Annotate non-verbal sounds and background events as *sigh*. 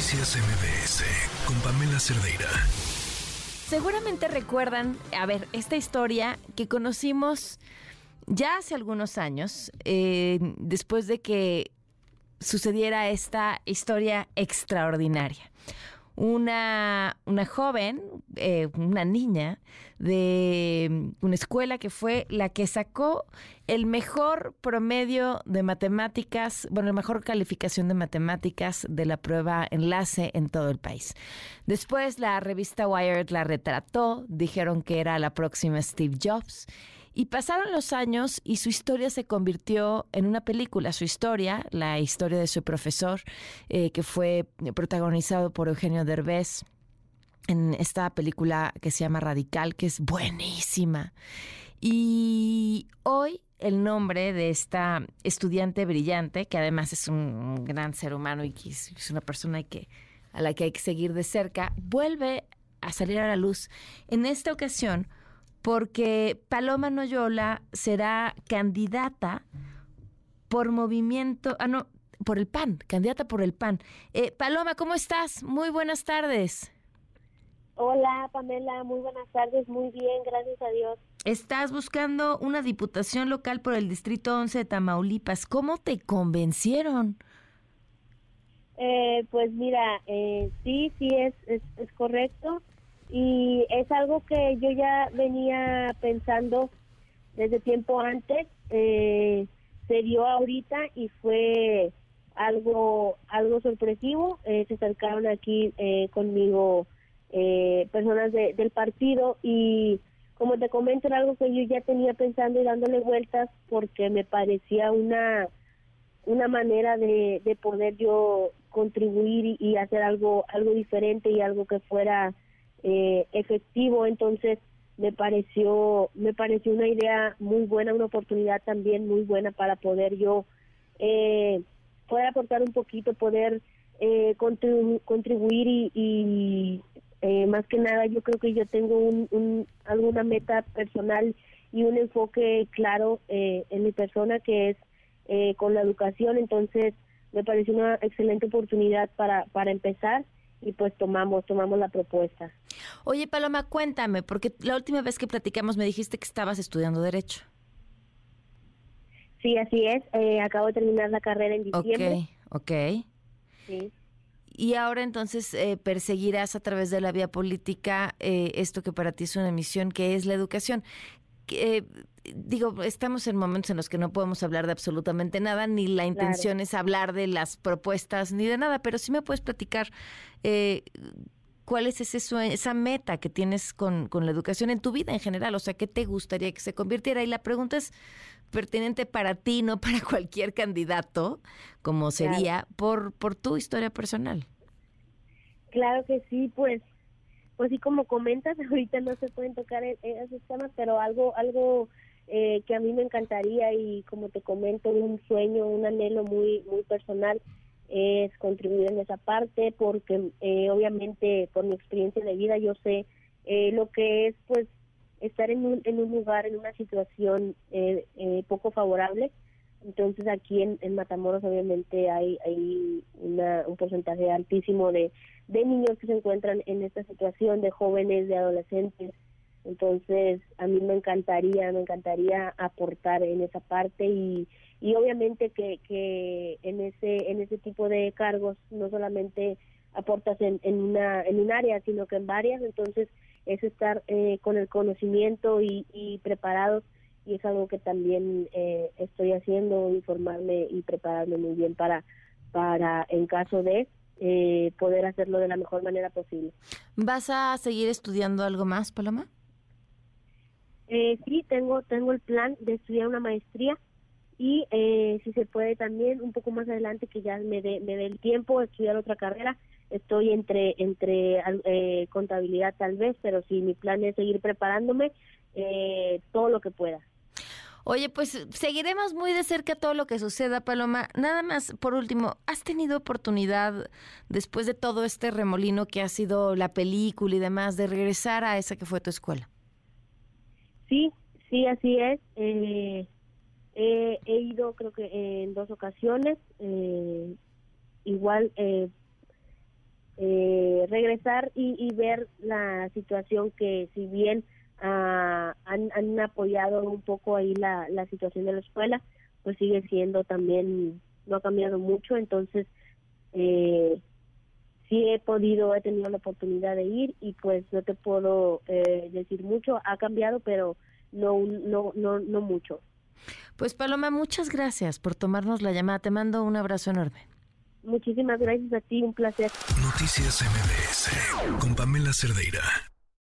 Noticias MBS con Pamela Cerdeira. Seguramente recuerdan, a ver, esta historia que conocimos ya hace algunos años, eh, después de que sucediera esta historia extraordinaria una, una joven, eh, una niña de una escuela que fue la que sacó el mejor promedio de matemáticas, bueno, la mejor calificación de matemáticas de la prueba enlace en todo el país. Después la revista Wired la retrató, dijeron que era la próxima Steve Jobs y pasaron los años y su historia se convirtió en una película. Su historia, la historia de su profesor, eh, que fue protagonizado por Eugenio Derbez en esta película que se llama Radical, que es buenísima. Y hoy el nombre de esta estudiante brillante, que además es un gran ser humano y que es una persona que, a la que hay que seguir de cerca, vuelve a salir a la luz. En esta ocasión, porque Paloma Noyola será candidata por movimiento, ah, no, por el PAN, candidata por el PAN. Eh, Paloma, ¿cómo estás? Muy buenas tardes. Hola, Pamela, muy buenas tardes, muy bien, gracias a Dios. Estás buscando una diputación local por el Distrito 11 de Tamaulipas. ¿Cómo te convencieron? Eh, pues mira, eh, sí, sí, es, es, es correcto y es algo que yo ya venía pensando desde tiempo antes eh, se dio ahorita y fue algo algo sorpresivo eh, se acercaron aquí eh, conmigo personas del partido y como te comento era algo que yo ya tenía pensando y dándole vueltas porque me parecía una una manera de, de poder yo contribuir y hacer algo algo diferente y algo que fuera eh, efectivo. Entonces me pareció me pareció una idea muy buena una oportunidad también muy buena para poder yo eh, poder aportar un poquito poder eh, contribuir y, eh, más que nada yo creo que yo tengo un, alguna meta personal y un enfoque claro en mi persona que es con la educación. Entonces me pareció una excelente oportunidad para para empezar y pues tomamos tomamos la propuesta. Oye, Paloma, cuéntame, porque la última vez que platicamos me dijiste que estabas estudiando derecho. Sí, así es. Eh, acabo de terminar la carrera en diciembre. Ok, ok. Sí. Y ahora entonces eh, perseguirás a través de la vía política eh, esto que para ti es una misión, que es la educación. Eh, digo, estamos en momentos en los que no podemos hablar de absolutamente nada, ni la intención es hablar de las propuestas ni de nada, pero sí me puedes platicar eh, cuál es ese esa meta que tienes con, con, la educación en tu vida en general, o sea, ¿qué te gustaría que se convirtiera? Y la pregunta es pertinente para ti, no para *laughs* cualquier candidato, como sería, por, por tu historia personal. Claro que sí, pues pues como comentas *laughs* ahorita no se pueden tocar e-, esos temas pero algo algo eh, que a mí me encantaría y como te comento un sueño un anhelo muy muy personal es contribuir en esa parte porque eh, obviamente por mi experiencia de vida yo sé eh, lo que es pues estar en un, en un lugar en una situación poco favorable entonces aquí en, en Matamoros obviamente hay, hay una, un porcentaje altísimo de, de niños que se encuentran en esta situación, de jóvenes, de adolescentes. Entonces a mí me encantaría, me encantaría aportar en esa parte y, y obviamente que, que en ese en ese tipo de cargos no solamente aportas en, en una en un área sino que en varias entonces es estar eh, con el conocimiento y, y preparados y es algo que también eh, estoy haciendo, informarme y prepararme muy bien para, para en caso de eh, poder hacerlo de la mejor manera posible. ¿Vas a seguir estudiando algo más, Paloma? Eh, sí, tengo, tengo el plan de estudiar una maestría y eh, si se puede también un poco más adelante que ya me dé me dé el tiempo estudiar otra carrera estoy entre entre eh, contabilidad tal vez pero si mi plan es seguir preparándome eh, todo lo que pueda Oye, pues seguiremos muy de cerca todo lo que suceda, Paloma. Nada más, por último, ¿has tenido oportunidad, después de todo este remolino que ha sido la película y demás, de regresar a esa que fue tu escuela? Sí, sí, así es. Eh, he ido creo que en dos ocasiones. Eh, igual, eh, regresar y, ver la situación que si bien ah, han, han, apoyado un poco ahí la, la situación de la escuela, pues sigue siendo también, no ha cambiado mucho, entonces eh, sí he podido, he tenido la oportunidad de ir y pues no te puedo eh, decir mucho, ha cambiado, pero no, no, no, no mucho. Pues Paloma, muchas gracias por tomarnos la llamada. Te mando un abrazo enorme. Muchísimas gracias a ti, un placer. Noticias MBS con Pamela Cerdeira.